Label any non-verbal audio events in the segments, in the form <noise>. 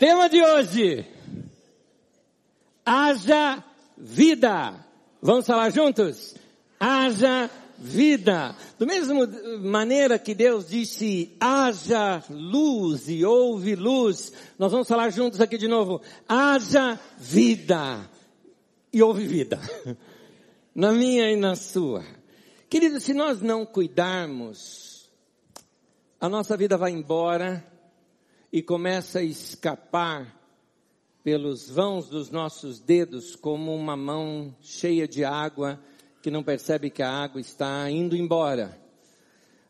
Tema de hoje. Haja vida. Vamos falar juntos? Haja vida. Do mesmo maneira que Deus disse, haja luz e houve luz, nós vamos falar juntos aqui de novo, haja vida e houve vida. <laughs> Na minha e na sua. Querido, se nós não cuidarmos, a nossa vida vai embora e começa a escapar pelos vãos dos nossos dedos como uma mão cheia de água que não percebe que a água está indo embora.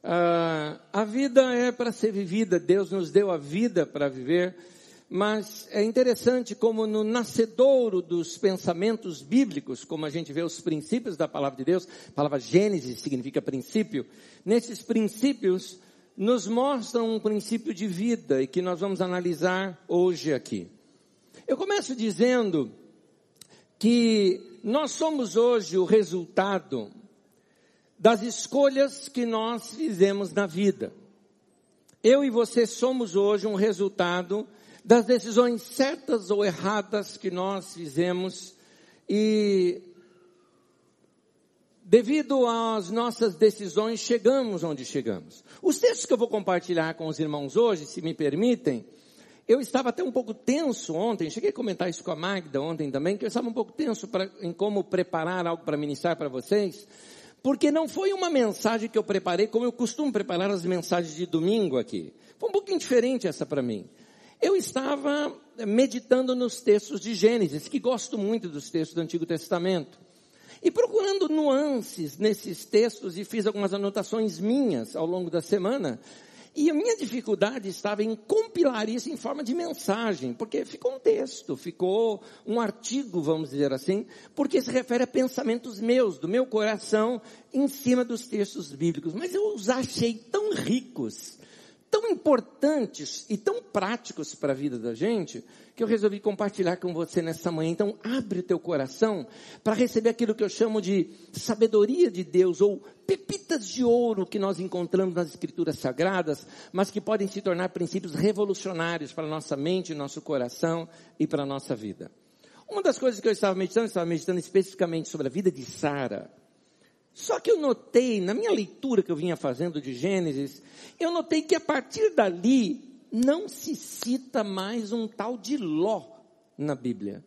Ah, a vida é para ser vivida, Deus nos deu a vida para viver mas é interessante como no nascedouro dos pensamentos bíblicos, como a gente vê os princípios da palavra de Deus, a palavra Gênesis significa princípio, nesses princípios nos mostram um princípio de vida e que nós vamos analisar hoje aqui. Eu começo dizendo que nós somos hoje o resultado das escolhas que nós fizemos na vida. Eu e você somos hoje um resultado das decisões certas ou erradas que nós fizemos e devido às nossas decisões chegamos onde chegamos. Os textos que eu vou compartilhar com os irmãos hoje, se me permitem, eu estava até um pouco tenso ontem, cheguei a comentar isso com a Magda ontem também, que eu estava um pouco tenso pra, em como preparar algo para ministrar para vocês, porque não foi uma mensagem que eu preparei como eu costumo preparar as mensagens de domingo aqui. Foi um pouquinho diferente essa para mim. Eu estava meditando nos textos de Gênesis, que gosto muito dos textos do Antigo Testamento. E procurando nuances nesses textos e fiz algumas anotações minhas ao longo da semana. E a minha dificuldade estava em compilar isso em forma de mensagem, porque ficou um texto, ficou um artigo, vamos dizer assim, porque se refere a pensamentos meus, do meu coração, em cima dos textos bíblicos. Mas eu os achei tão ricos, tão importantes e tão práticos para a vida da gente, que eu resolvi compartilhar com você nessa manhã. Então, abre o teu coração para receber aquilo que eu chamo de sabedoria de Deus, ou pepitas de ouro que nós encontramos nas escrituras sagradas, mas que podem se tornar princípios revolucionários para nossa mente, nosso coração e para a nossa vida. Uma das coisas que eu estava meditando, eu estava meditando especificamente sobre a vida de Sara. Só que eu notei, na minha leitura que eu vinha fazendo de Gênesis, eu notei que a partir dali não se cita mais um tal de Ló na Bíblia.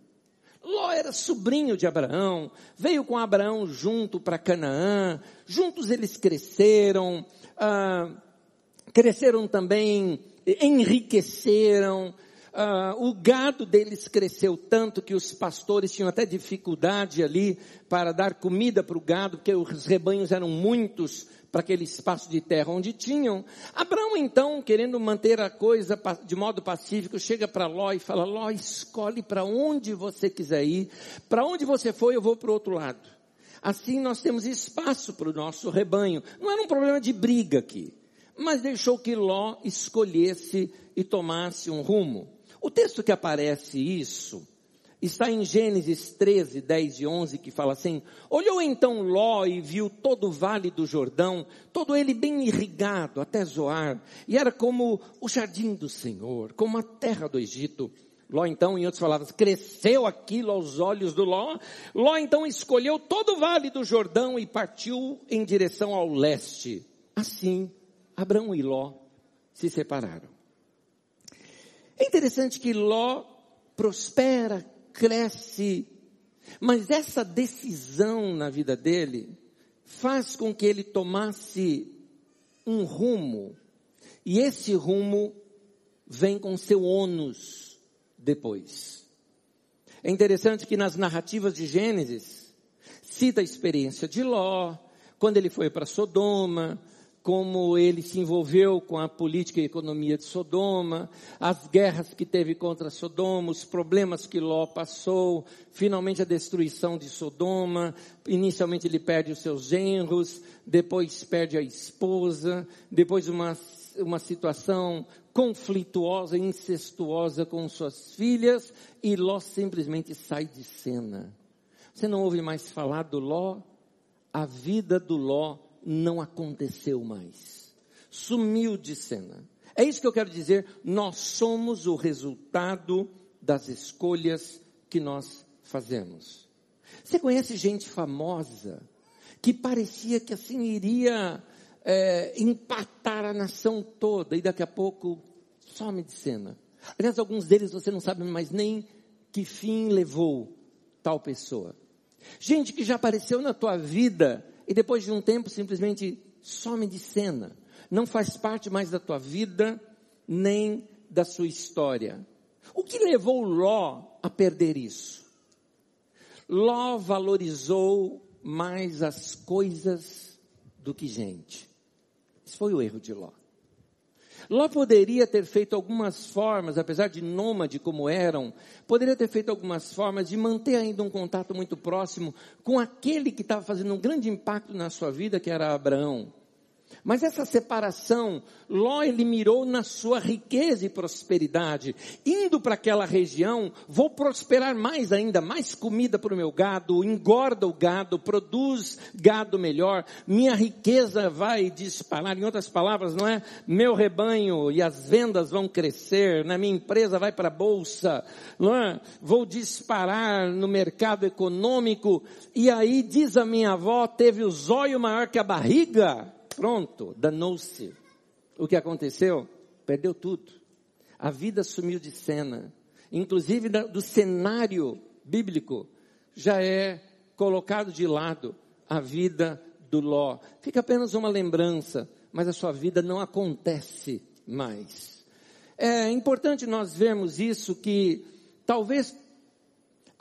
Ló era sobrinho de Abraão, veio com Abraão junto para Canaã, juntos eles cresceram, ah, cresceram também, enriqueceram, ah, o gado deles cresceu tanto que os pastores tinham até dificuldade ali para dar comida para o gado, porque os rebanhos eram muitos para aquele espaço de terra onde tinham. Abraão então, querendo manter a coisa de modo pacífico, chega para Ló e fala, Ló, escolhe para onde você quiser ir, para onde você for eu vou para o outro lado. Assim nós temos espaço para o nosso rebanho. Não era um problema de briga aqui, mas deixou que Ló escolhesse e tomasse um rumo. O texto que aparece isso está em Gênesis 13, 10 e 11, que fala assim: Olhou então Ló e viu todo o vale do Jordão, todo ele bem irrigado até Zoar, e era como o jardim do Senhor, como a terra do Egito. Ló então, em outras palavras, cresceu aquilo aos olhos do Ló. Ló então escolheu todo o vale do Jordão e partiu em direção ao leste. Assim, Abraão e Ló se separaram. É interessante que Ló prospera, cresce, mas essa decisão na vida dele faz com que ele tomasse um rumo, e esse rumo vem com seu ônus depois. É interessante que nas narrativas de Gênesis, cita a experiência de Ló, quando ele foi para Sodoma, como ele se envolveu com a política e economia de Sodoma, as guerras que teve contra Sodoma, os problemas que Ló passou, finalmente a destruição de Sodoma, inicialmente ele perde os seus genros, depois perde a esposa, depois uma, uma situação conflituosa, incestuosa com suas filhas, e Ló simplesmente sai de cena. Você não ouve mais falar do Ló? A vida do Ló não aconteceu mais. Sumiu de cena. É isso que eu quero dizer. Nós somos o resultado das escolhas que nós fazemos. Você conhece gente famosa que parecia que assim iria é, empatar a nação toda e daqui a pouco some de cena. Aliás, alguns deles você não sabe mais nem que fim levou tal pessoa. Gente que já apareceu na tua vida e depois de um tempo simplesmente some de cena. Não faz parte mais da tua vida nem da sua história. O que levou Ló a perder isso? Ló valorizou mais as coisas do que gente. Esse foi o erro de Ló. Ló poderia ter feito algumas formas, apesar de nômade como eram, poderia ter feito algumas formas de manter ainda um contato muito próximo com aquele que estava fazendo um grande impacto na sua vida, que era Abraão. Mas essa separação, Ló ele mirou na sua riqueza e prosperidade. Indo para aquela região, vou prosperar mais ainda, mais comida para o meu gado, engorda o gado, produz gado melhor, minha riqueza vai disparar. Em outras palavras, não é? Meu rebanho e as vendas vão crescer, na minha empresa vai para a bolsa, não é? Vou disparar no mercado econômico. E aí, diz a minha avó, teve o zóio maior que a barriga. Pronto, danou-se. O que aconteceu? Perdeu tudo. A vida sumiu de cena. Inclusive do cenário bíblico já é colocado de lado a vida do Ló. Fica apenas uma lembrança, mas a sua vida não acontece mais. É importante nós vermos isso que talvez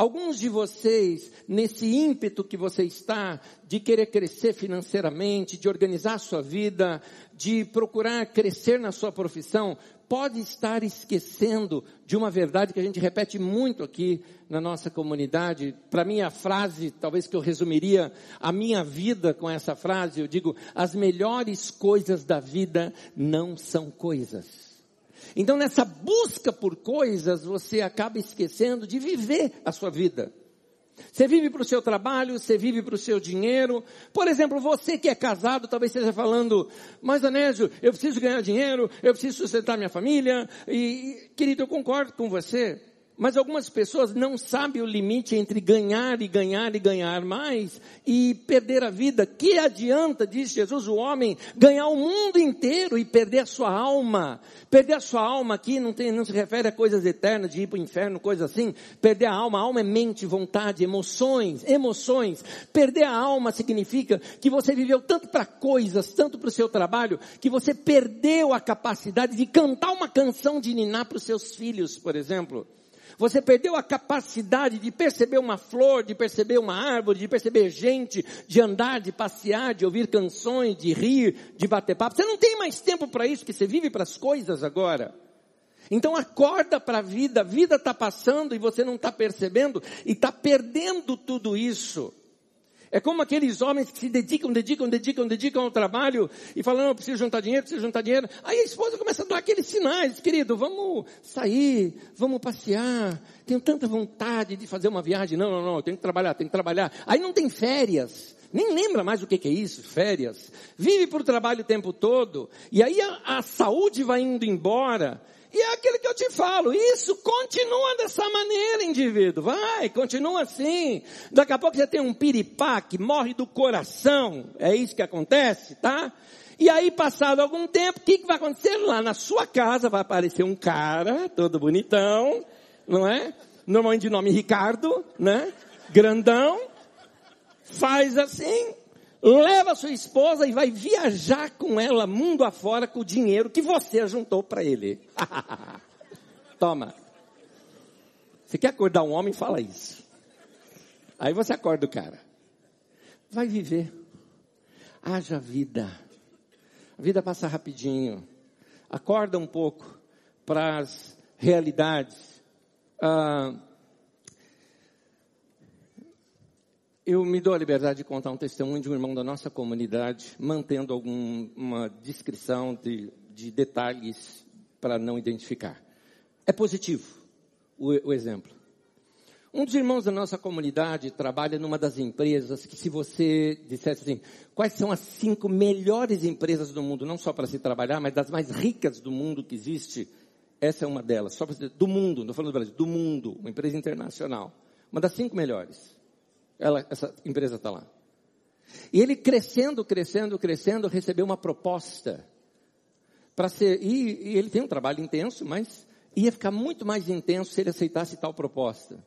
Alguns de vocês, nesse ímpeto que você está de querer crescer financeiramente, de organizar a sua vida, de procurar crescer na sua profissão, pode estar esquecendo de uma verdade que a gente repete muito aqui na nossa comunidade. Para mim, a frase, talvez que eu resumiria a minha vida com essa frase, eu digo: as melhores coisas da vida não são coisas. Então, nessa busca por coisas, você acaba esquecendo de viver a sua vida. Você vive para o seu trabalho, você vive para o seu dinheiro. Por exemplo, você que é casado, talvez esteja falando, mas Anésio, eu preciso ganhar dinheiro, eu preciso sustentar minha família. E, querido, eu concordo com você. Mas algumas pessoas não sabem o limite entre ganhar e ganhar e ganhar mais e perder a vida. Que adianta, diz Jesus, o homem ganhar o mundo inteiro e perder a sua alma? Perder a sua alma aqui não, tem, não se refere a coisas eternas, de ir para o inferno, coisa assim. Perder a alma, a alma é mente, vontade, emoções, emoções. Perder a alma significa que você viveu tanto para coisas, tanto para o seu trabalho, que você perdeu a capacidade de cantar uma canção de ninar para os seus filhos, por exemplo. Você perdeu a capacidade de perceber uma flor, de perceber uma árvore, de perceber gente, de andar, de passear, de ouvir canções, de rir, de bater papo. Você não tem mais tempo para isso, que você vive para as coisas agora. Então acorda para a vida, a vida está passando e você não está percebendo e está perdendo tudo isso. É como aqueles homens que se dedicam, dedicam, dedicam, dedicam ao trabalho e falam, não, preciso juntar dinheiro, preciso juntar dinheiro. Aí a esposa começa a dar aqueles sinais, querido, vamos sair, vamos passear, tenho tanta vontade de fazer uma viagem. Não, não, não, eu tenho que trabalhar, tenho que trabalhar. Aí não tem férias. Nem lembra mais o que, que é isso, férias. Vive por trabalho o tempo todo. E aí a, a saúde vai indo embora. E é aquilo que eu te falo, isso continua dessa maneira, indivíduo. Vai, continua assim. Daqui a pouco você tem um piripá que morre do coração. É isso que acontece, tá? E aí, passado algum tempo, o que, que vai acontecer? Lá na sua casa vai aparecer um cara, todo bonitão, não é? Normalmente de nome Ricardo, né? Grandão. Faz assim, leva sua esposa e vai viajar com ela mundo afora com o dinheiro que você juntou para ele. <laughs> Toma. Você quer acordar um homem? Fala isso. Aí você acorda o cara. Vai viver. Haja vida. A vida passa rapidinho. Acorda um pouco para as realidades. Ah, Eu me dou a liberdade de contar um testemunho de um irmão da nossa comunidade, mantendo alguma descrição de, de detalhes para não identificar. É positivo o, o exemplo. Um dos irmãos da nossa comunidade trabalha numa das empresas que se você dissesse assim, quais são as cinco melhores empresas do mundo, não só para se trabalhar, mas das mais ricas do mundo que existe, essa é uma delas, só para do mundo, não falando do Brasil, do mundo, uma empresa internacional. Uma das cinco melhores. Ela, essa empresa está lá. E ele crescendo, crescendo, crescendo, recebeu uma proposta para ser, e, e ele tem um trabalho intenso, mas ia ficar muito mais intenso se ele aceitasse tal proposta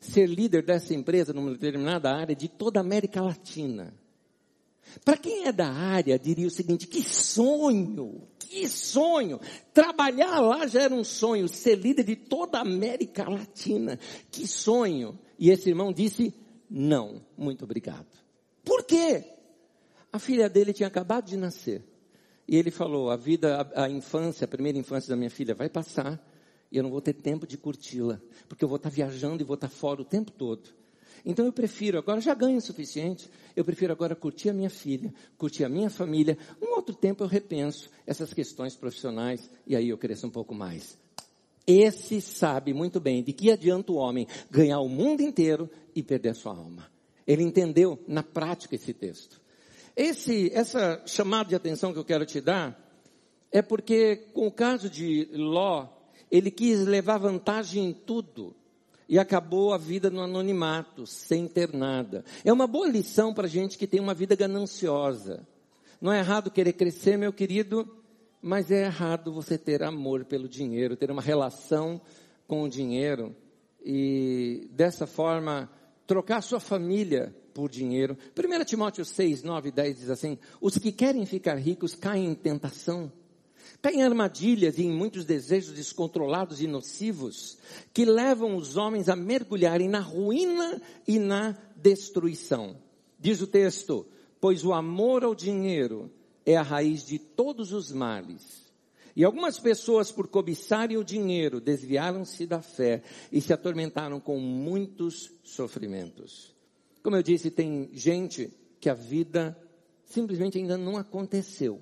ser líder dessa empresa numa determinada área de toda a América Latina. Para quem é da área, diria o seguinte: que sonho, que sonho! Trabalhar lá já era um sonho, ser líder de toda a América Latina, que sonho! E esse irmão disse: não, muito obrigado. Por quê? A filha dele tinha acabado de nascer. E ele falou: a vida, a, a infância, a primeira infância da minha filha vai passar e eu não vou ter tempo de curti-la, porque eu vou estar viajando e vou estar fora o tempo todo. Então eu prefiro, agora já ganho o suficiente, eu prefiro agora curtir a minha filha, curtir a minha família. Um outro tempo eu repenso essas questões profissionais e aí eu cresço um pouco mais. Esse sabe muito bem de que adianta o homem ganhar o mundo inteiro e perder a sua alma. Ele entendeu na prática esse texto. Esse, essa chamada de atenção que eu quero te dar é porque com o caso de Ló, ele quis levar vantagem em tudo e acabou a vida no anonimato, sem ter nada. É uma boa lição para gente que tem uma vida gananciosa. Não é errado querer crescer, meu querido, mas é errado você ter amor pelo dinheiro, ter uma relação com o dinheiro e dessa forma trocar sua família por dinheiro. 1 Timóteo 6, 9 e 10 diz assim: Os que querem ficar ricos caem em tentação tem armadilhas e em muitos desejos descontrolados e nocivos que levam os homens a mergulharem na ruína e na destruição. Diz o texto: Pois o amor ao dinheiro é a raiz de todos os males. E algumas pessoas, por cobiçarem o dinheiro, desviaram-se da fé e se atormentaram com muitos sofrimentos. Como eu disse, tem gente que a vida simplesmente ainda não aconteceu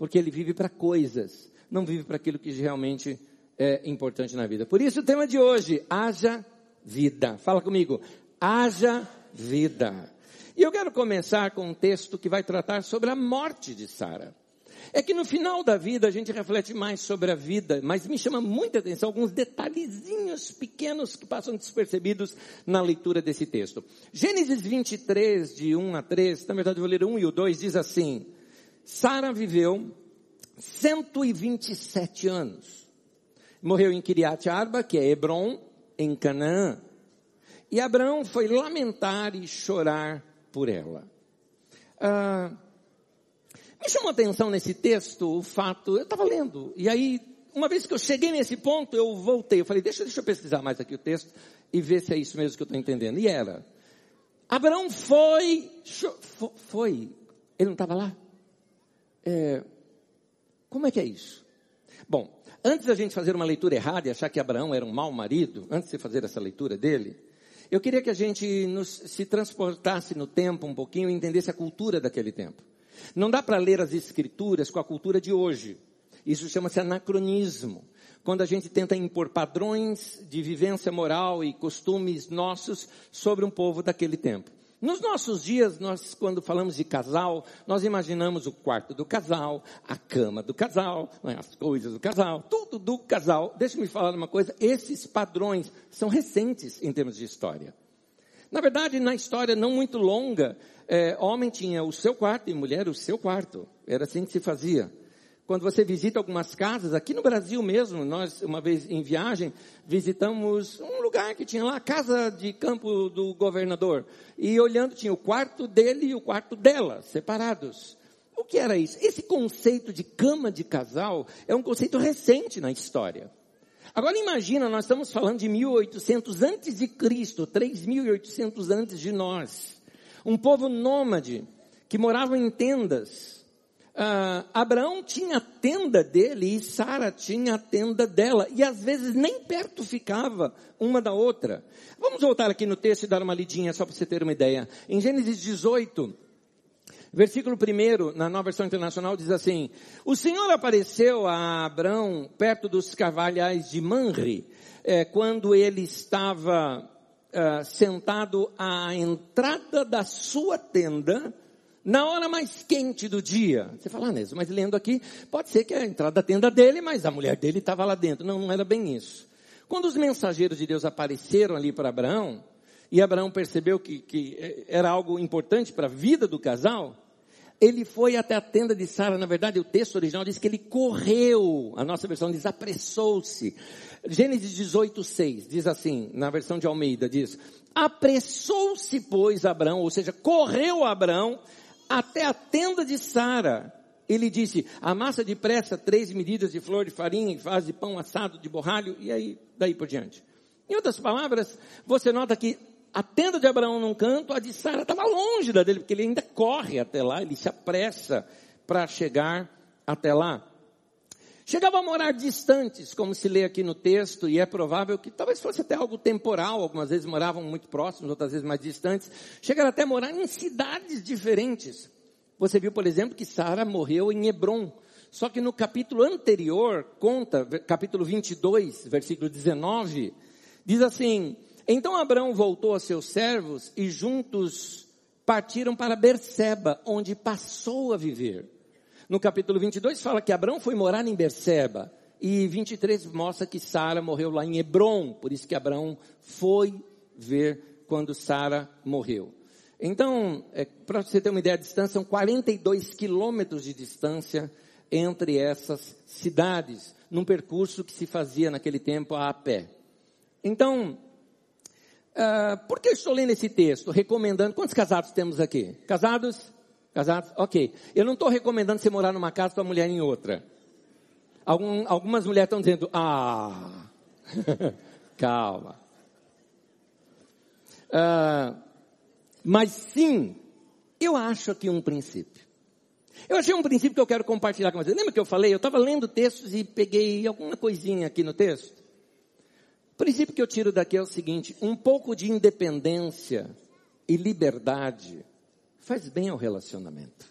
porque ele vive para coisas, não vive para aquilo que realmente é importante na vida. Por isso o tema de hoje, haja vida. Fala comigo, haja vida. E eu quero começar com um texto que vai tratar sobre a morte de Sara. É que no final da vida a gente reflete mais sobre a vida, mas me chama muita atenção alguns detalhezinhos pequenos que passam despercebidos na leitura desse texto. Gênesis 23, de 1 a 3, na verdade eu vou ler 1 e o 2, diz assim: Sara viveu 127 anos. Morreu em Kiriat Arba, que é Hebron, em Canaã. E Abraão foi lamentar e chorar por ela. Ah, me chamou a atenção nesse texto o fato, eu estava lendo, e aí, uma vez que eu cheguei nesse ponto, eu voltei, eu falei, deixa, deixa eu pesquisar mais aqui o texto e ver se é isso mesmo que eu estou entendendo. E era. Abraão foi, foi, ele não estava lá? É, como é que é isso? Bom, antes da gente fazer uma leitura errada e achar que Abraão era um mau marido, antes de fazer essa leitura dele, eu queria que a gente nos, se transportasse no tempo um pouquinho e entendesse a cultura daquele tempo. Não dá para ler as escrituras com a cultura de hoje. Isso chama-se anacronismo. Quando a gente tenta impor padrões de vivência moral e costumes nossos sobre um povo daquele tempo. Nos nossos dias, nós, quando falamos de casal, nós imaginamos o quarto do casal, a cama do casal, né, as coisas do casal, tudo do casal. Deixa-me falar uma coisa, esses padrões são recentes em termos de história. Na verdade, na história não muito longa, é, homem tinha o seu quarto e mulher o seu quarto. Era assim que se fazia quando você visita algumas casas, aqui no Brasil mesmo, nós, uma vez em viagem, visitamos um lugar que tinha lá a casa de campo do governador. E olhando, tinha o quarto dele e o quarto dela, separados. O que era isso? Esse conceito de cama de casal é um conceito recente na história. Agora imagina, nós estamos falando de 1800 antes de Cristo, 3800 antes de nós. Um povo nômade que morava em tendas, Uh, Abraão tinha a tenda dele e Sara tinha a tenda dela. E às vezes nem perto ficava uma da outra. Vamos voltar aqui no texto e dar uma lidinha só para você ter uma ideia. Em Gênesis 18, versículo 1, na nova versão internacional, diz assim: O Senhor apareceu a Abraão perto dos carvalhais de Manre, é, quando ele estava uh, sentado à entrada da sua tenda, na hora mais quente do dia. Você fala, ah, mas lendo aqui, pode ser que a entrada da tenda dele, mas a mulher dele estava lá dentro. Não, não era bem isso. Quando os mensageiros de Deus apareceram ali para Abraão, e Abraão percebeu que, que era algo importante para a vida do casal, ele foi até a tenda de Sara. Na verdade, o texto original diz que ele correu. A nossa versão diz apressou-se. Gênesis 18, 6 diz assim, na versão de Almeida, diz: Apressou-se, pois, Abraão, ou seja, correu Abraão até a tenda de Sara. Ele disse, amassa depressa três medidas de flor de farinha e faz de pão assado de borralho, e aí, daí por diante. Em outras palavras, você nota que a tenda de Abraão num canto, a de Sara estava longe da dele, porque ele ainda corre até lá, ele se apressa para chegar até lá. Chegavam a morar distantes, como se lê aqui no texto, e é provável que talvez fosse até algo temporal, algumas vezes moravam muito próximos, outras vezes mais distantes. Chegaram até a morar em cidades diferentes. Você viu, por exemplo, que Sara morreu em Hebron. Só que no capítulo anterior, conta, capítulo 22, versículo 19, diz assim: Então Abraão voltou a seus servos e juntos partiram para Berseba, onde passou a viver no capítulo 22 fala que Abraão foi morar em Berseba. E 23 mostra que Sara morreu lá em Hebron. Por isso que Abraão foi ver quando Sara morreu. Então, é, para você ter uma ideia de distância, são 42 quilômetros de distância entre essas cidades, num percurso que se fazia naquele tempo a pé. Então, uh, por que eu estou lendo esse texto? Recomendando, quantos casados temos aqui? Casados? Casados? Ok. Eu não estou recomendando você morar numa casa com a mulher em outra. Algum, algumas mulheres estão dizendo, ah, <laughs> calma. Uh, mas sim, eu acho aqui um princípio. Eu achei um princípio que eu quero compartilhar com vocês. Lembra que eu falei? Eu estava lendo textos e peguei alguma coisinha aqui no texto. O princípio que eu tiro daqui é o seguinte: um pouco de independência e liberdade faz bem ao relacionamento.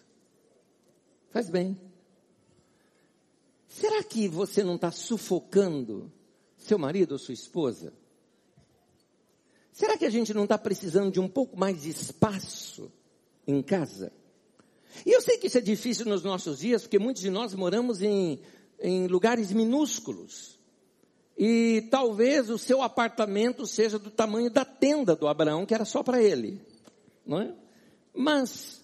Faz bem. Será que você não está sufocando seu marido ou sua esposa? Será que a gente não está precisando de um pouco mais de espaço em casa? E eu sei que isso é difícil nos nossos dias, porque muitos de nós moramos em, em lugares minúsculos. E talvez o seu apartamento seja do tamanho da tenda do Abraão, que era só para ele. Não é? Mas,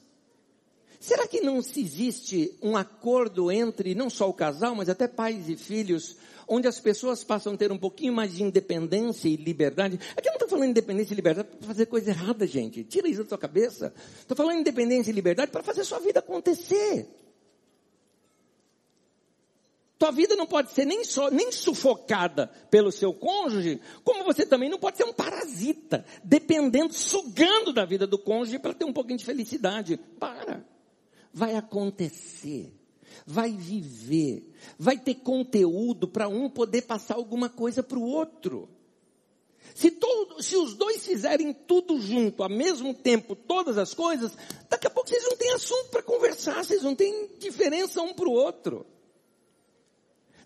será que não se existe um acordo entre não só o casal, mas até pais e filhos, onde as pessoas passam a ter um pouquinho mais de independência e liberdade? Aqui eu não estou falando independência e liberdade para fazer coisa errada, gente. Tira isso da sua cabeça. Estou falando independência e liberdade para fazer sua vida acontecer. Tua vida não pode ser nem, só, nem sufocada pelo seu cônjuge, como você também não pode ser um parasita, dependendo, sugando da vida do cônjuge para ter um pouquinho de felicidade. Para. Vai acontecer. Vai viver. Vai ter conteúdo para um poder passar alguma coisa para o outro. Se, todo, se os dois fizerem tudo junto, ao mesmo tempo, todas as coisas, daqui a pouco vocês não têm assunto para conversar, vocês não têm diferença um para o outro.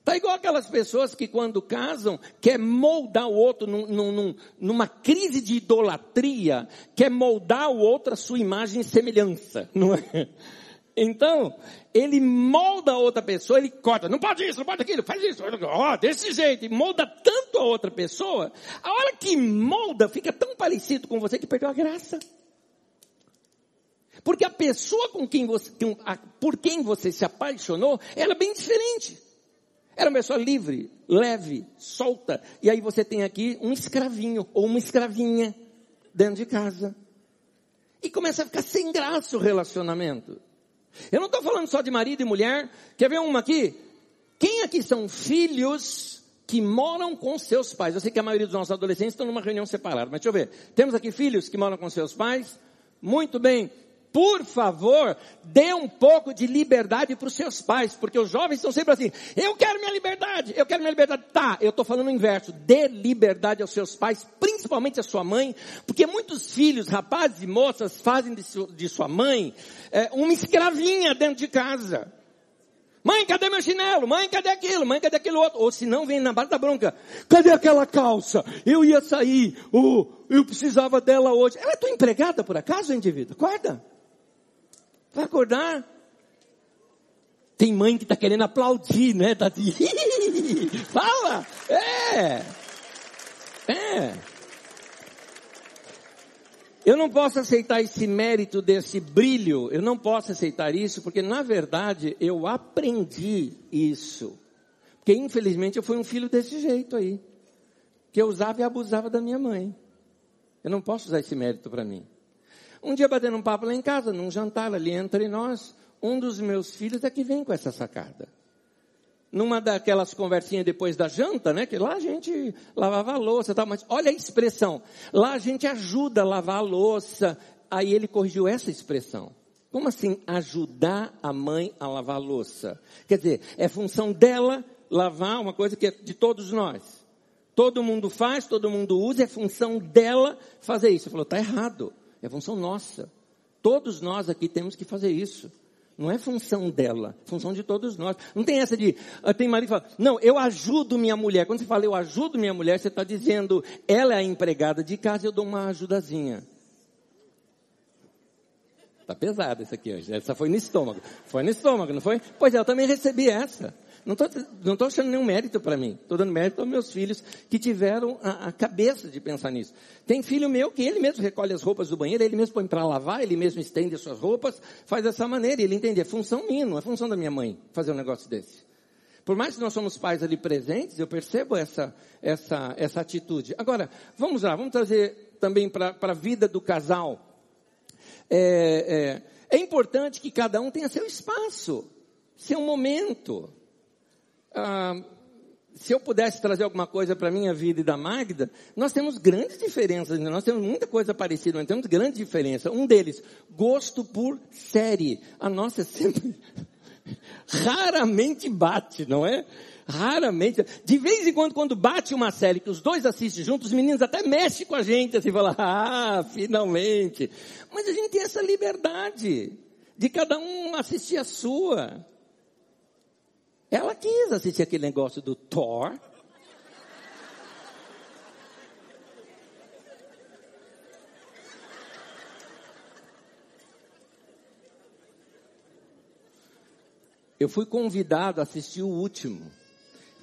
Tá igual aquelas pessoas que quando casam, quer moldar o outro num, num, numa crise de idolatria, quer moldar o outro a sua imagem e semelhança, não é? Então, ele molda a outra pessoa, ele corta, não pode isso, não pode aquilo, faz isso, ó, desse jeito, e molda tanto a outra pessoa, a hora que molda, fica tão parecido com você que perdeu a graça. Porque a pessoa com quem você, por quem você se apaixonou, ela é bem diferente. Era uma pessoa livre, leve, solta. E aí você tem aqui um escravinho ou uma escravinha dentro de casa. E começa a ficar sem graça o relacionamento. Eu não estou falando só de marido e mulher. Quer ver uma aqui? Quem aqui são filhos que moram com seus pais? Eu sei que a maioria dos nossos adolescentes estão numa reunião separada, mas deixa eu ver. Temos aqui filhos que moram com seus pais? Muito bem por favor, dê um pouco de liberdade para os seus pais, porque os jovens estão sempre assim, eu quero minha liberdade, eu quero minha liberdade. Tá, eu estou falando o inverso, dê liberdade aos seus pais, principalmente à sua mãe, porque muitos filhos, rapazes e moças, fazem de, su, de sua mãe é, uma escravinha dentro de casa. Mãe, cadê meu chinelo? Mãe, cadê aquilo? Mãe, cadê aquilo outro? Ou se não, vem na base da bronca. Cadê aquela calça? Eu ia sair. Oh, eu precisava dela hoje. Ela é tua empregada, por acaso, indivíduo? Acorda. Vai acordar. Tem mãe que está querendo aplaudir, né? Tá. <laughs> Fala! É! É! Eu não posso aceitar esse mérito desse brilho, eu não posso aceitar isso, porque na verdade eu aprendi isso. Porque infelizmente eu fui um filho desse jeito aí. Que eu usava e abusava da minha mãe. Eu não posso usar esse mérito para mim. Um dia batendo um papo lá em casa, num jantar ali entre nós, um dos meus filhos é que vem com essa sacada numa daquelas conversinhas depois da janta, né? Que lá a gente lavava a louça e tal, mas olha a expressão. Lá a gente ajuda a lavar a louça. Aí ele corrigiu essa expressão. Como assim ajudar a mãe a lavar a louça? Quer dizer, é função dela lavar uma coisa que é de todos nós. Todo mundo faz, todo mundo usa, é função dela fazer isso. Ele falou, tá errado. É função nossa. Todos nós aqui temos que fazer isso. Não é função dela, é função de todos nós. Não tem essa de, ah, tem marido que fala, não, eu ajudo minha mulher. Quando você fala eu ajudo minha mulher, você está dizendo, ela é a empregada de casa, eu dou uma ajudazinha. Tá pesado essa aqui hoje. Essa foi no estômago. Foi no estômago, não foi? Pois é, eu também recebi essa. Não estou achando nenhum mérito para mim. Estou dando mérito aos meus filhos que tiveram a, a, cabeça de pensar nisso. Tem filho meu que ele mesmo recolhe as roupas do banheiro, ele mesmo põe para lavar, ele mesmo estende as suas roupas, faz dessa maneira. Ele entende, é função minha, não é função da minha mãe fazer um negócio desse. Por mais que nós somos pais ali presentes, eu percebo essa, essa, essa atitude. Agora, vamos lá, vamos trazer também para a vida do casal. É, é, é importante que cada um tenha seu espaço, seu momento. Ah, se eu pudesse trazer alguma coisa para a minha vida e da Magda, nós temos grandes diferenças, nós temos muita coisa parecida, mas temos grandes diferenças. Um deles, gosto por série. A nossa é sempre <laughs> raramente bate, não é? Raramente. De vez em quando, quando bate uma série que os dois assistem juntos, os meninos até mexem com a gente, assim, falam, ah, finalmente. Mas a gente tem essa liberdade de cada um assistir a sua. Ela quis assistir aquele negócio do Thor. Eu fui convidado a assistir o último.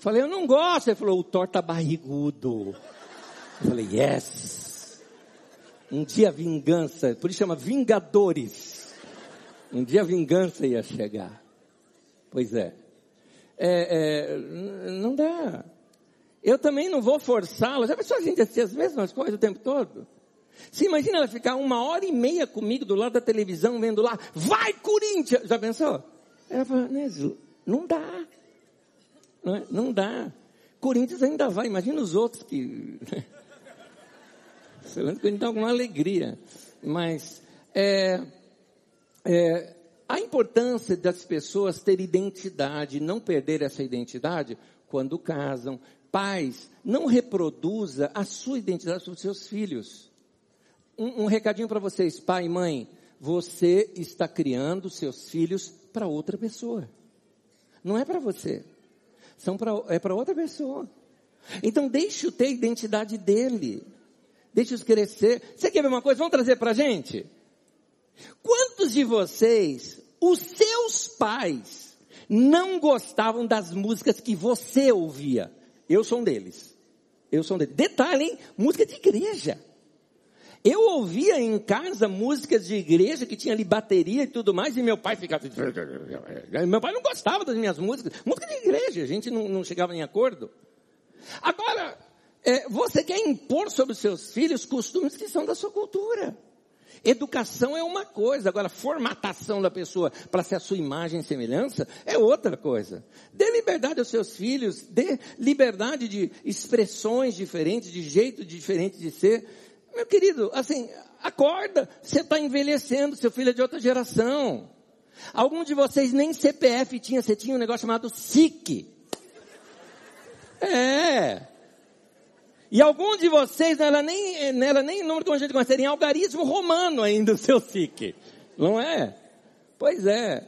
Falei, eu não gosto. Ele falou, o Thor tá barrigudo. Eu falei, yes. Um dia vingança, por isso chama Vingadores. Um dia vingança ia chegar. Pois é é, é, não dá. Eu também não vou forçá-la. Já pensou a gente assistir as mesmas coisas o tempo todo? Se imagina ela ficar uma hora e meia comigo do lado da televisão, vendo lá, vai Corinthians! Já pensou? Ela fala, não dá. Não, é? não dá. Corinthians ainda vai, imagina os outros que. Que a gente dá alguma alegria. Mas, é, é, a importância das pessoas ter identidade, não perder essa identidade quando casam. Pais, não reproduza a sua identidade sobre seus filhos. Um, um recadinho para vocês, pai e mãe, você está criando seus filhos para outra pessoa. Não é para você. São pra, é para outra pessoa. Então deixe-o ter a identidade dele. Deixe-os crescer. Você quer ver uma coisa? Vamos trazer para a gente? Quantos de vocês, os seus pais, não gostavam das músicas que você ouvia? Eu sou um deles. Eu sou um deles. Detalhe, hein? Música de igreja. Eu ouvia em casa músicas de igreja que tinha ali bateria e tudo mais, e meu pai ficava. <laughs> Meu pai não gostava das minhas músicas. Música de igreja, a gente não, não chegava em acordo. Agora, é, você quer impor sobre os seus filhos costumes que são da sua cultura. Educação é uma coisa, agora formatação da pessoa para ser a sua imagem e semelhança é outra coisa. Dê liberdade aos seus filhos, dê liberdade de expressões diferentes, de jeito diferente de ser. Meu querido, assim, acorda, você está envelhecendo, seu filho é de outra geração. Algum de vocês nem CPF tinha, você tinha um negócio chamado SIC. É. E algum de vocês, não era nem, não era nem número que a gente conhece, era em algarismo romano ainda <laughs> o seu SIC. Não é? Pois é.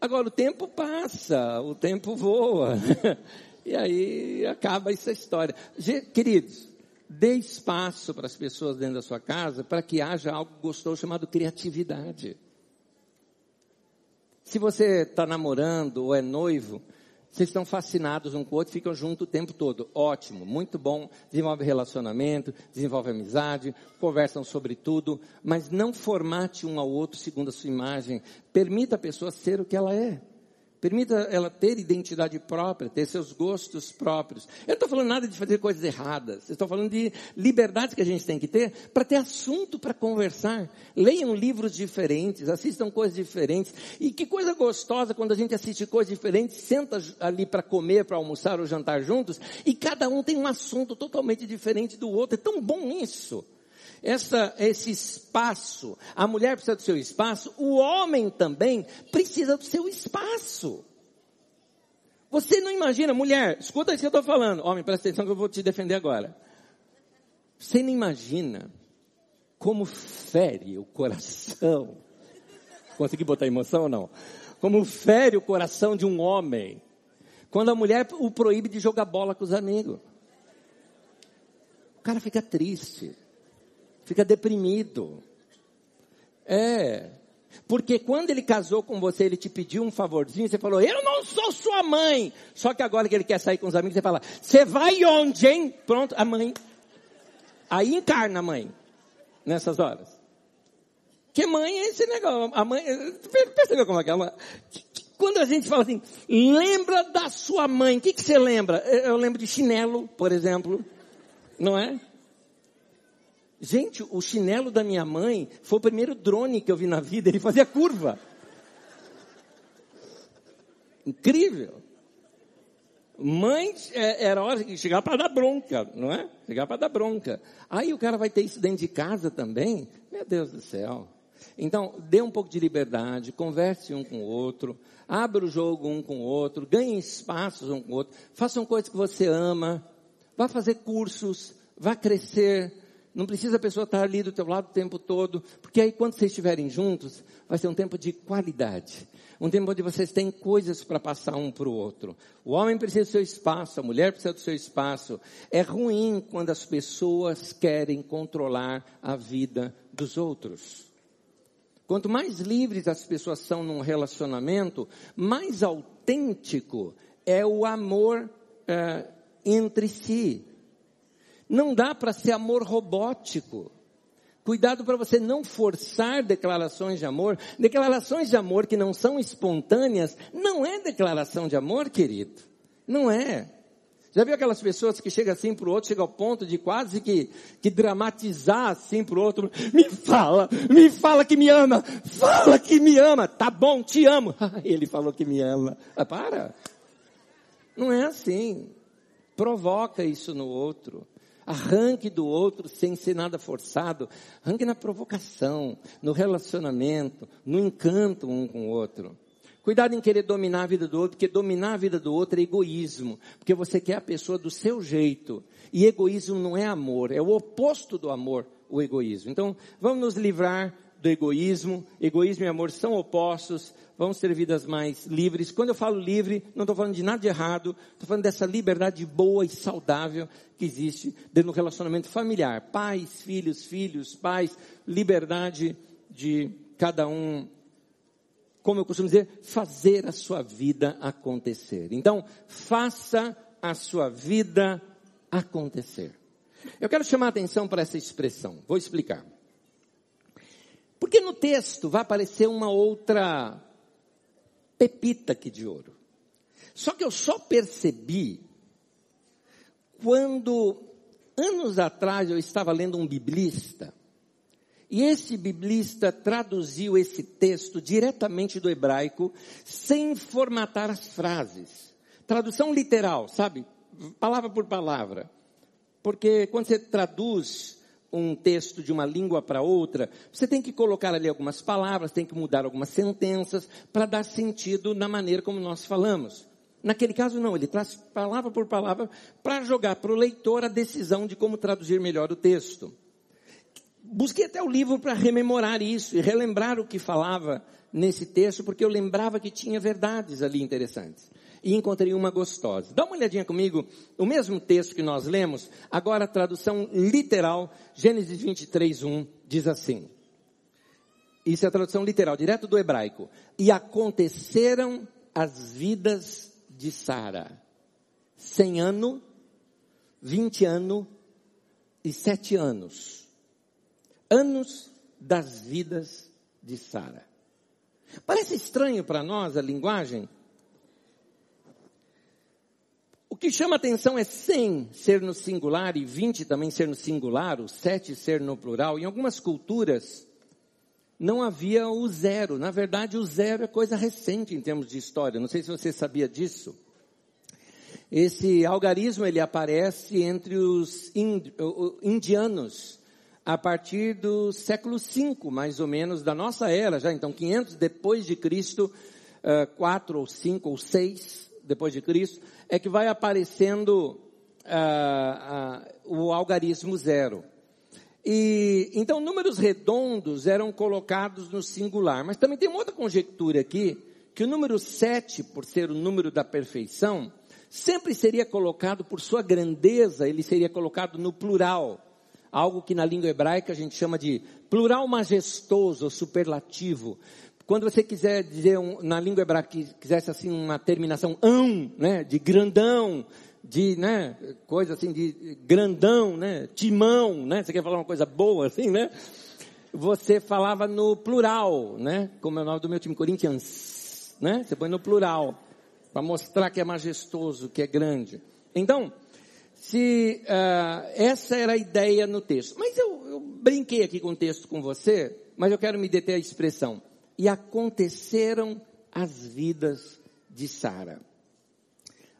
Agora o tempo passa, o tempo voa. <laughs> e aí acaba essa história. Queridos, dê espaço para as pessoas dentro da sua casa para que haja algo gostoso chamado criatividade. Se você está namorando ou é noivo, vocês estão fascinados um com o outro, ficam juntos o tempo todo. Ótimo, muito bom. Desenvolve relacionamento, desenvolve amizade, conversam sobre tudo, mas não formate um ao outro segundo a sua imagem. Permita a pessoa ser o que ela é. Permita ela ter identidade própria, ter seus gostos próprios. Eu não estou falando nada de fazer coisas erradas. Estou falando de liberdade que a gente tem que ter para ter assunto para conversar. Leiam livros diferentes, assistam coisas diferentes. E que coisa gostosa quando a gente assiste coisas diferentes, senta ali para comer, para almoçar ou jantar juntos, e cada um tem um assunto totalmente diferente do outro. É tão bom isso essa, esse espaço. A mulher precisa do seu espaço, o homem também precisa do seu espaço. Você não imagina, mulher, escuta isso que eu estou falando. Homem, presta atenção que eu vou te defender agora. Você não imagina como fere o coração. <laughs> Consegui botar emoção ou não? Como fere o coração de um homem. Quando a mulher o proíbe de jogar bola com os amigos. O cara fica triste fica deprimido. É. Porque quando ele casou com você, ele te pediu um favorzinho, você falou, eu não sou sua mãe. Só que agora que ele quer sair com os amigos, você fala, você vai onde, hein? Pronto, a mãe. Aí encarna a mãe, nessas horas. Que mãe é esse negócio? A mãe, percebeu como é que é? Quando a gente fala assim, lembra da sua mãe, o que, que você lembra? Eu lembro de chinelo, por exemplo, não é? Gente, o chinelo da minha mãe foi o primeiro drone que eu vi na vida, ele fazia curva. Incrível. Mãe, é, era hora de chegar para dar bronca, não é? Chegar para dar bronca. Aí o cara vai ter isso dentro de casa também? Meu Deus do céu. Então, dê um pouco de liberdade, converse um com o outro, abra o jogo um com o outro, ganhe espaços um com o outro, façam coisas que você ama, vá fazer cursos, vá crescer, não precisa a pessoa estar ali do teu lado o tempo todo, porque aí quando vocês estiverem juntos, vai ser um tempo de qualidade. Um tempo onde vocês têm coisas para passar um para o outro. O homem precisa do seu espaço, a mulher precisa do seu espaço. É ruim quando as pessoas querem controlar a vida dos outros. Quanto mais livres as pessoas são num relacionamento, mais autêntico é o amor é, entre si. Não dá para ser amor robótico. Cuidado para você não forçar declarações de amor. Declarações de amor que não são espontâneas, não é declaração de amor, querido. Não é. Já viu aquelas pessoas que chegam assim para o outro, chega ao ponto de quase que, que dramatizar assim para o outro? Me fala, me fala que me ama, fala que me ama. Tá bom, te amo. <laughs> Ele falou que me ama. Ah, para. Não é assim. Provoca isso no outro. Arranque do outro sem ser nada forçado. Arranque na provocação, no relacionamento, no encanto um com o outro. Cuidado em querer dominar a vida do outro, porque dominar a vida do outro é egoísmo. Porque você quer a pessoa do seu jeito. E egoísmo não é amor, é o oposto do amor, o egoísmo. Então, vamos nos livrar do egoísmo. Egoísmo e amor são opostos. Vamos ter vidas mais livres. Quando eu falo livre, não estou falando de nada de errado. Estou falando dessa liberdade boa e saudável que existe dentro do relacionamento familiar. Pais, filhos, filhos, pais. Liberdade de cada um como eu costumo dizer, fazer a sua vida acontecer. Então, faça a sua vida acontecer. Eu quero chamar a atenção para essa expressão. Vou explicar. Porque no texto vai aparecer uma outra pepita aqui de ouro. Só que eu só percebi quando, anos atrás, eu estava lendo um biblista, e esse biblista traduziu esse texto diretamente do hebraico, sem formatar as frases. Tradução literal, sabe? Palavra por palavra. Porque quando você traduz um texto de uma língua para outra, você tem que colocar ali algumas palavras, tem que mudar algumas sentenças para dar sentido na maneira como nós falamos. Naquele caso não, ele traz palavra por palavra para jogar para o leitor a decisão de como traduzir melhor o texto. Busquei até o livro para rememorar isso e relembrar o que falava nesse texto porque eu lembrava que tinha verdades ali interessantes. E encontrei uma gostosa. Dá uma olhadinha comigo, o mesmo texto que nós lemos, agora a tradução literal, Gênesis 23, 1, diz assim. Isso é a tradução literal, direto do hebraico. E aconteceram as vidas de Sara. Cem ano, vinte anos e sete anos. Anos das vidas de Sara. Parece estranho para nós a linguagem. O que chama atenção é 100 ser no singular e 20 também ser no singular, o 7 ser no plural. Em algumas culturas não havia o zero. Na verdade, o zero é coisa recente em termos de história. Não sei se você sabia disso. Esse algarismo ele aparece entre os indianos a partir do século V, mais ou menos, da nossa era, já então 500 depois de Cristo, uh, 4 ou 5 ou 6 depois de Cristo, é que vai aparecendo uh, uh, o algarismo zero. E então números redondos eram colocados no singular, mas também tem uma outra conjectura aqui, que o número 7, por ser o número da perfeição, sempre seria colocado por sua grandeza, ele seria colocado no plural algo que na língua hebraica a gente chama de plural majestoso, superlativo. Quando você quiser dizer um, na língua hebraica, quisesse assim uma terminação ão, né, de grandão, de, né, coisa assim de grandão, né, timão, né, você quer falar uma coisa boa assim, né? Você falava no plural, né, como é o nome do meu time, Corinthians, né? Você põe no plural, para mostrar que é majestoso, que é grande. Então, se uh, essa era a ideia no texto. Mas eu, eu brinquei aqui com o texto com você, mas eu quero me deter a expressão. E aconteceram as vidas de Sara.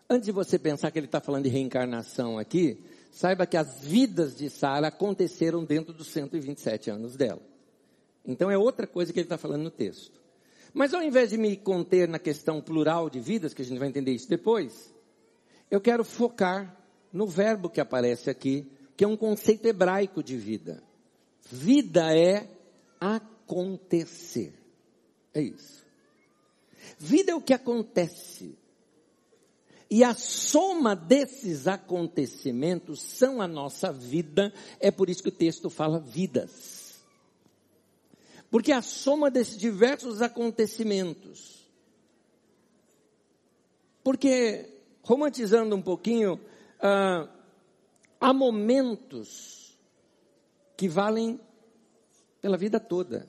Antes de você pensar que ele está falando de reencarnação aqui, saiba que as vidas de Sara aconteceram dentro dos 127 anos dela. Então é outra coisa que ele está falando no texto. Mas ao invés de me conter na questão plural de vidas, que a gente vai entender isso depois, eu quero focar no verbo que aparece aqui, que é um conceito hebraico de vida. Vida é acontecer. É isso. Vida é o que acontece. E a soma desses acontecimentos são a nossa vida, é por isso que o texto fala vidas. Porque a soma desses diversos acontecimentos. Porque, romantizando um pouquinho, ah, há momentos que valem pela vida toda.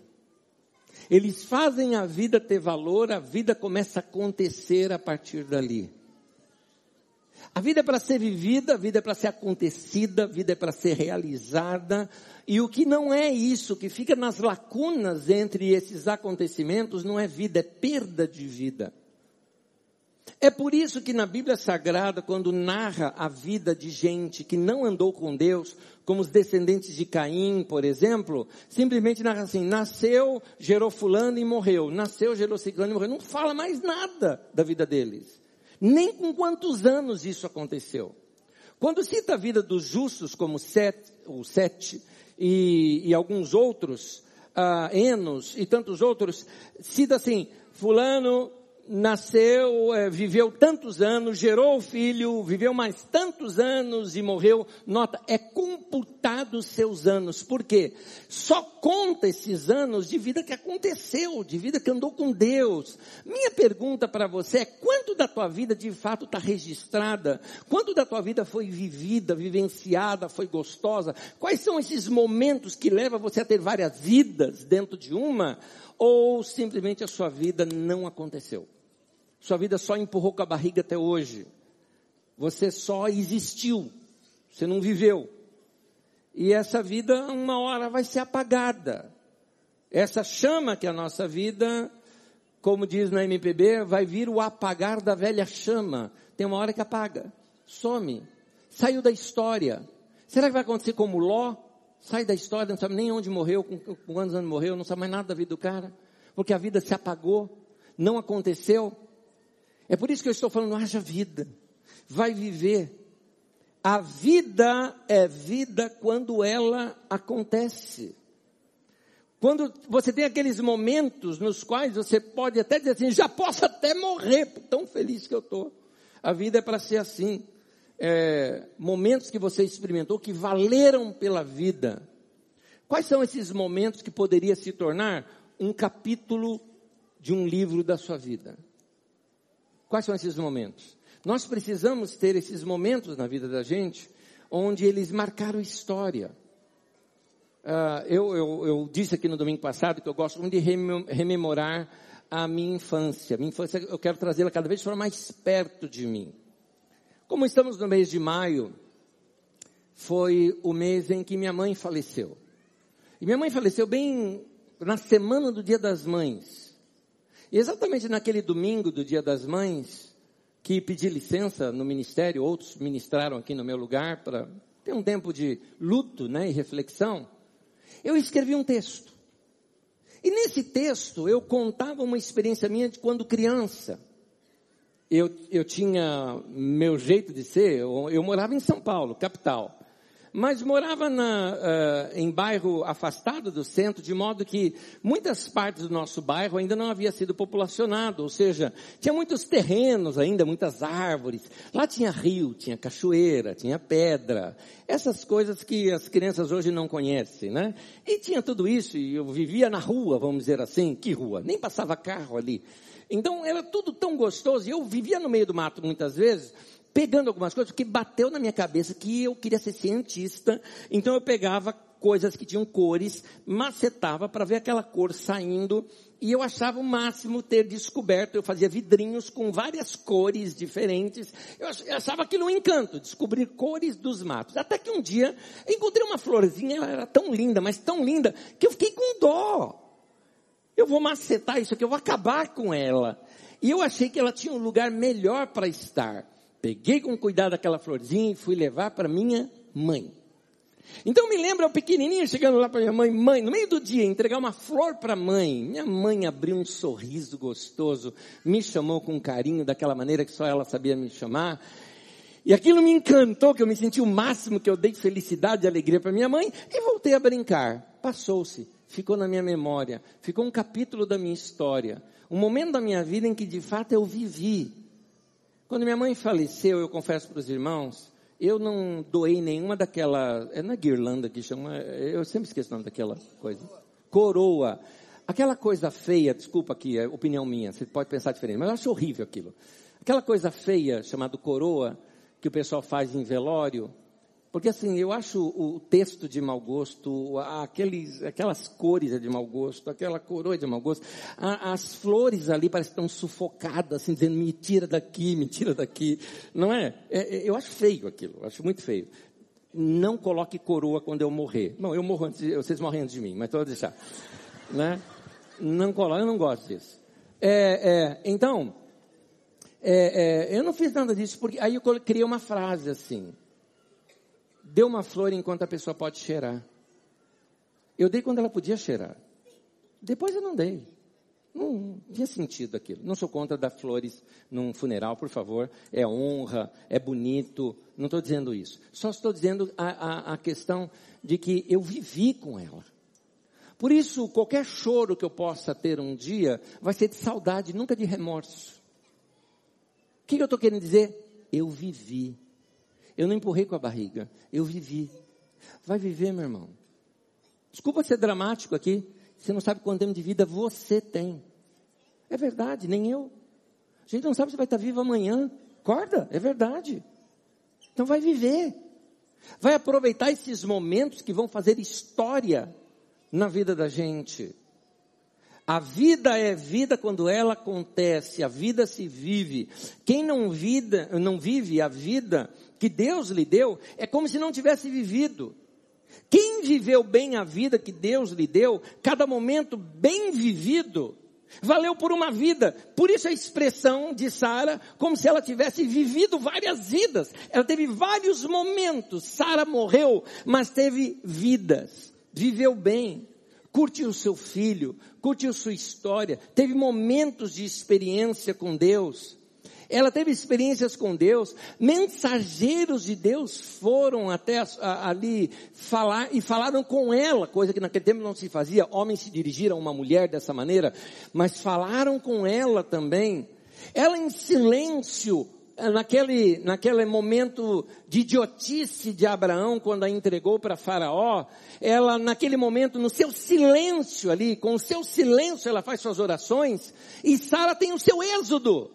Eles fazem a vida ter valor, a vida começa a acontecer a partir dali. A vida é para ser vivida, a vida é para ser acontecida, a vida é para ser realizada. E o que não é isso, que fica nas lacunas entre esses acontecimentos, não é vida, é perda de vida. É por isso que na Bíblia Sagrada, quando narra a vida de gente que não andou com Deus, como os descendentes de Caim, por exemplo, simplesmente narra assim, nasceu, gerou fulano e morreu, nasceu, gerou ciclano e morreu. Não fala mais nada da vida deles. Nem com quantos anos isso aconteceu. Quando cita a vida dos justos, como Sete, o Sete e, e alguns outros, uh, Enos e tantos outros, cita assim, fulano nasceu, é, viveu tantos anos, gerou o filho, viveu mais tantos anos e morreu. Nota, é computado os seus anos. Por quê? Só conta esses anos de vida que aconteceu, de vida que andou com Deus. Minha pergunta para você é quanto da tua vida de fato está registrada? Quanto da tua vida foi vivida, vivenciada, foi gostosa? Quais são esses momentos que levam você a ter várias vidas dentro de uma? Ou simplesmente a sua vida não aconteceu. Sua vida só empurrou com a barriga até hoje. Você só existiu. Você não viveu. E essa vida, uma hora, vai ser apagada. Essa chama que é a nossa vida, como diz na MPB, vai vir o apagar da velha chama. Tem uma hora que apaga. Some. Saiu da história. Será que vai acontecer como Ló? Sai da história, não sabe nem onde morreu, com, quantos anos morreu, não sabe mais nada da vida do cara, porque a vida se apagou, não aconteceu. É por isso que eu estou falando, haja vida, vai viver. A vida é vida quando ela acontece. Quando você tem aqueles momentos nos quais você pode até dizer assim, já posso até morrer, tão feliz que eu estou. A vida é para ser assim. É, momentos que você experimentou que valeram pela vida. Quais são esses momentos que poderia se tornar um capítulo de um livro da sua vida? Quais são esses momentos? Nós precisamos ter esses momentos na vida da gente onde eles marcaram história. Uh, eu, eu, eu, disse aqui no domingo passado que eu gosto muito de rememorar a minha infância. Minha infância, eu quero trazê-la cada vez mais perto de mim. Como estamos no mês de maio, foi o mês em que minha mãe faleceu. E minha mãe faleceu bem na semana do Dia das Mães. E exatamente naquele domingo do Dia das Mães, que pedi licença no ministério, outros ministraram aqui no meu lugar para ter um tempo de luto né, e reflexão eu escrevi um texto. E nesse texto eu contava uma experiência minha de quando criança. Eu, eu tinha meu jeito de ser, eu, eu morava em São Paulo, capital mas morava na, uh, em bairro afastado do centro, de modo que muitas partes do nosso bairro ainda não havia sido populacionado, ou seja, tinha muitos terrenos ainda, muitas árvores. Lá tinha rio, tinha cachoeira, tinha pedra, essas coisas que as crianças hoje não conhecem, né? E tinha tudo isso, e eu vivia na rua, vamos dizer assim, que rua? Nem passava carro ali. Então era tudo tão gostoso, e eu vivia no meio do mato muitas vezes, pegando algumas coisas que bateu na minha cabeça que eu queria ser cientista, então eu pegava coisas que tinham cores, macetava para ver aquela cor saindo e eu achava o máximo ter descoberto, eu fazia vidrinhos com várias cores diferentes, eu achava aquilo um encanto, descobrir cores dos matos. Até que um dia encontrei uma florzinha, ela era tão linda, mas tão linda, que eu fiquei com dó. Eu vou macetar isso aqui, eu vou acabar com ela. E eu achei que ela tinha um lugar melhor para estar. Peguei com cuidado aquela florzinha e fui levar para minha mãe. Então me lembra o pequenininho chegando lá para minha mãe, mãe, no meio do dia, entregar uma flor para a mãe. Minha mãe abriu um sorriso gostoso, me chamou com carinho, daquela maneira que só ela sabia me chamar. E aquilo me encantou, que eu me senti o máximo que eu dei felicidade e alegria para minha mãe, e voltei a brincar. Passou-se, ficou na minha memória, ficou um capítulo da minha história, um momento da minha vida em que de fato eu vivi quando minha mãe faleceu, eu confesso para os irmãos, eu não doei nenhuma daquela, é na guirlanda que chama, eu sempre esqueço o nome daquela coisa. Coroa. Aquela coisa feia, desculpa aqui, é opinião minha, você pode pensar diferente, mas eu acho horrível aquilo. Aquela coisa feia chamada coroa, que o pessoal faz em velório, porque assim, eu acho o texto de mau gosto, aqueles, aquelas cores é de mau gosto, aquela coroa é de mau gosto, as flores ali parecem estão sufocadas, assim, dizendo, me tira daqui, me tira daqui. Não é? é, é eu acho feio aquilo, eu acho muito feio. Não coloque coroa quando eu morrer. Não, eu morro antes, vocês morrem antes de mim, mas vou deixar. Né? Não coloque, eu não gosto disso. É, é, então, é, eu não fiz nada disso, porque aí eu criei uma frase assim, deu uma flor enquanto a pessoa pode cheirar. Eu dei quando ela podia cheirar. Depois eu não dei. Não tinha sentido aquilo. Não sou contra dar flores num funeral, por favor. É honra, é bonito. Não estou dizendo isso. Só estou dizendo a, a, a questão de que eu vivi com ela. Por isso, qualquer choro que eu possa ter um dia vai ser de saudade, nunca de remorso. O que, que eu estou querendo dizer? Eu vivi. Eu não empurrei com a barriga, eu vivi. Vai viver, meu irmão. Desculpa ser dramático aqui. Você não sabe quanto tempo de vida você tem. É verdade, nem eu. A gente não sabe se vai estar vivo amanhã. Acorda, é verdade. Então vai viver. Vai aproveitar esses momentos que vão fazer história na vida da gente. A vida é vida quando ela acontece, a vida se vive. Quem não, vida, não vive a vida que Deus lhe deu, é como se não tivesse vivido. Quem viveu bem a vida que Deus lhe deu, cada momento bem vivido, valeu por uma vida. Por isso a expressão de Sara, como se ela tivesse vivido várias vidas. Ela teve vários momentos. Sara morreu, mas teve vidas. Viveu bem. Curtiu seu filho, curtiu sua história, teve momentos de experiência com Deus. Ela teve experiências com Deus, mensageiros de Deus foram até a, a, ali falar e falaram com ela, coisa que naquele tempo não se fazia, homens se dirigiram a uma mulher dessa maneira, mas falaram com ela também. Ela em silêncio naquele, naquele momento de idiotice de Abraão, quando a entregou para Faraó, ela, naquele momento, no seu silêncio ali, com o seu silêncio, ela faz suas orações, e Sara tem o seu êxodo.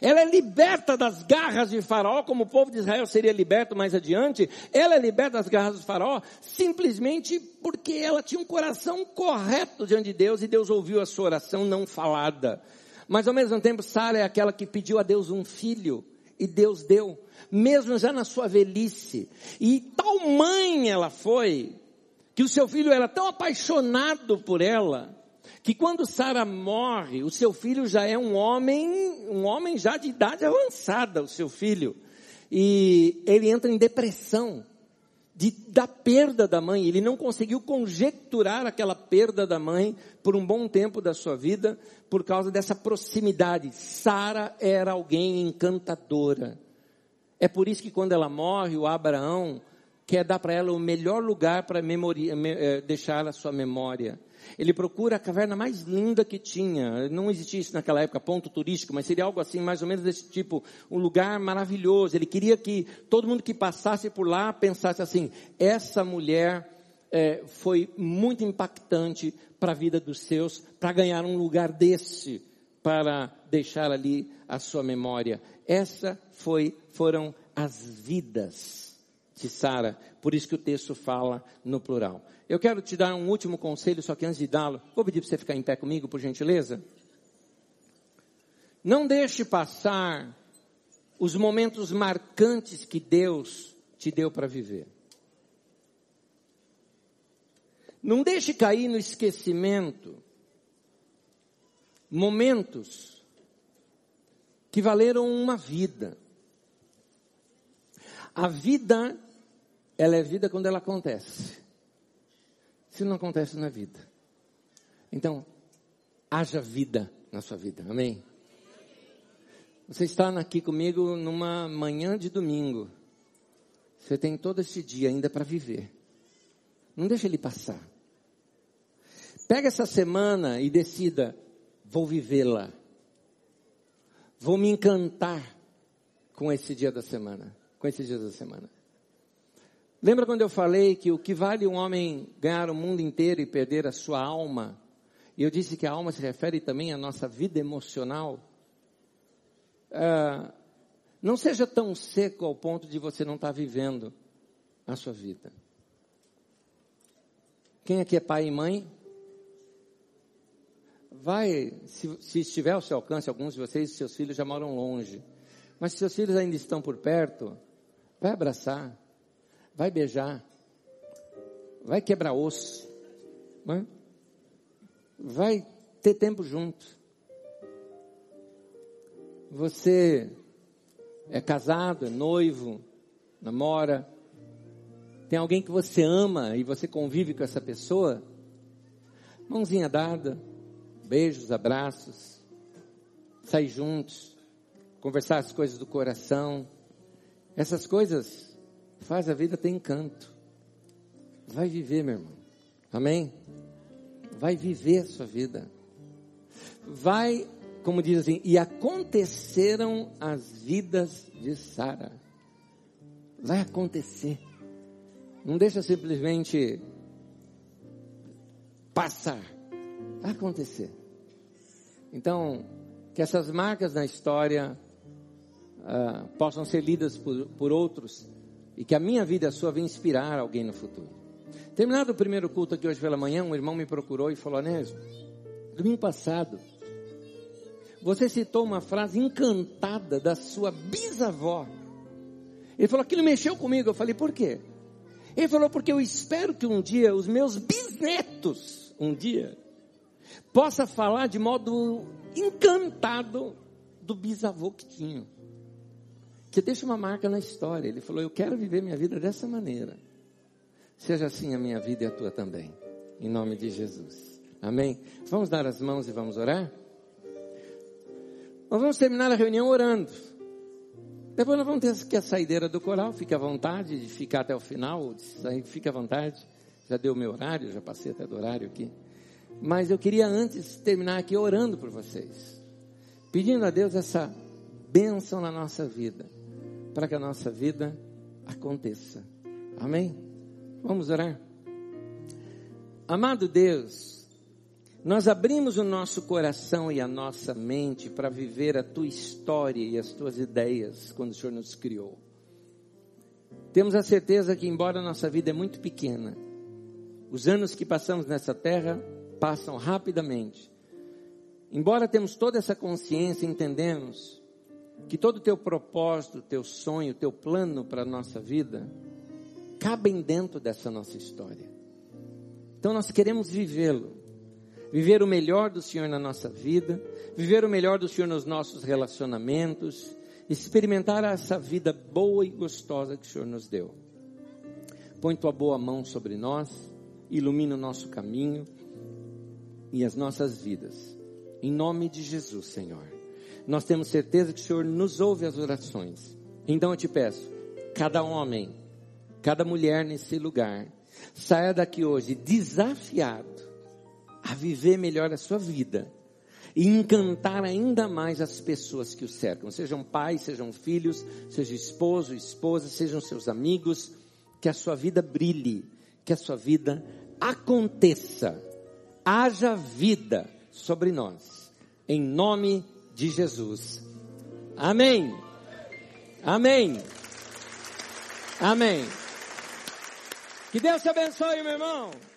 Ela é liberta das garras de Faraó, como o povo de Israel seria liberto mais adiante. Ela é liberta das garras de Faraó simplesmente porque ela tinha um coração correto diante de Deus e Deus ouviu a sua oração não falada. Mas ao mesmo tempo, Sara é aquela que pediu a Deus um filho e Deus deu, mesmo já na sua velhice. E tal mãe ela foi, que o seu filho era tão apaixonado por ela, que quando Sara morre, o seu filho já é um homem, um homem já de idade avançada, o seu filho. E ele entra em depressão de, da perda da mãe. Ele não conseguiu conjecturar aquela perda da mãe por um bom tempo da sua vida, por causa dessa proximidade. Sara era alguém encantadora. É por isso que quando ela morre, o Abraão quer dar para ela o melhor lugar para eh, deixar a sua memória. Ele procura a caverna mais linda que tinha. Não existia isso naquela época, ponto turístico, mas seria algo assim, mais ou menos desse tipo. Um lugar maravilhoso. Ele queria que todo mundo que passasse por lá pensasse assim: essa mulher é, foi muito impactante para a vida dos seus, para ganhar um lugar desse, para deixar ali a sua memória. Essa foi, foram as vidas de Sara. Por isso que o texto fala no plural. Eu quero te dar um último conselho, só que antes de dá-lo, vou pedir para você ficar em pé comigo, por gentileza. Não deixe passar os momentos marcantes que Deus te deu para viver. Não deixe cair no esquecimento momentos que valeram uma vida. A vida, ela é vida quando ela acontece se não acontece na vida. Então, haja vida na sua vida, amém? Você está aqui comigo numa manhã de domingo. Você tem todo esse dia ainda para viver. Não deixe ele passar. Pega essa semana e decida, vou vivê-la. Vou me encantar com esse dia da semana, com esse dia da semana. Lembra quando eu falei que o que vale um homem ganhar o mundo inteiro e perder a sua alma? E eu disse que a alma se refere também à nossa vida emocional. Ah, não seja tão seco ao ponto de você não estar tá vivendo a sua vida. Quem aqui é pai e mãe? Vai, se, se estiver ao seu alcance, alguns de vocês, seus filhos já moram longe. Mas se seus filhos ainda estão por perto, vai abraçar vai beijar, vai quebrar osso, vai ter tempo junto. Você é casado, é noivo, namora, tem alguém que você ama e você convive com essa pessoa, mãozinha dada, beijos, abraços, sair juntos, conversar as coisas do coração, essas coisas faz a vida ter encanto. Vai viver, meu irmão. Amém? Vai viver a sua vida. Vai, como diz assim, e aconteceram as vidas de Sara. Vai acontecer. Não deixa simplesmente passar. Vai acontecer. Então, que essas marcas na história uh, possam ser lidas por, por outros e que a minha vida e a sua venha inspirar alguém no futuro. Terminado o primeiro culto aqui hoje pela manhã, um irmão me procurou e falou: Anésio, domingo passado, você citou uma frase encantada da sua bisavó. Ele falou: aquilo mexeu comigo. Eu falei: por quê? Ele falou: porque eu espero que um dia os meus bisnetos, um dia, possa falar de modo encantado do bisavô que tinha que deixa uma marca na história. Ele falou: Eu quero viver minha vida dessa maneira. Seja assim a minha vida e a tua também. Em nome de Jesus. Amém? Vamos dar as mãos e vamos orar? Nós vamos terminar a reunião orando. Depois nós vamos ter aqui a saideira do coral, fique à vontade de ficar até o final, fique à vontade. Já deu o meu horário, já passei até do horário aqui. Mas eu queria antes terminar aqui orando por vocês. Pedindo a Deus essa bênção na nossa vida. Para que a nossa vida aconteça. Amém? Vamos orar? Amado Deus, nós abrimos o nosso coração e a nossa mente para viver a tua história e as tuas ideias quando o Senhor nos criou. Temos a certeza que, embora a nossa vida é muito pequena, os anos que passamos nessa terra passam rapidamente. Embora temos toda essa consciência, entendemos que todo o teu propósito, teu sonho, teu plano para a nossa vida cabem dentro dessa nossa história. Então nós queremos vivê-lo. Viver o melhor do Senhor na nossa vida, viver o melhor do Senhor nos nossos relacionamentos, experimentar essa vida boa e gostosa que o Senhor nos deu. Põe tua boa mão sobre nós, ilumina o nosso caminho e as nossas vidas. Em nome de Jesus, Senhor. Nós temos certeza que o Senhor nos ouve as orações. Então eu te peço, cada homem, cada mulher nesse lugar, saia daqui hoje desafiado a viver melhor a sua vida e encantar ainda mais as pessoas que o cercam, sejam pais, sejam filhos, seja esposo, esposa, sejam seus amigos, que a sua vida brilhe, que a sua vida aconteça haja vida sobre nós. Em nome de Jesus. Amém. Amém. Amém. Que Deus te abençoe, meu irmão. De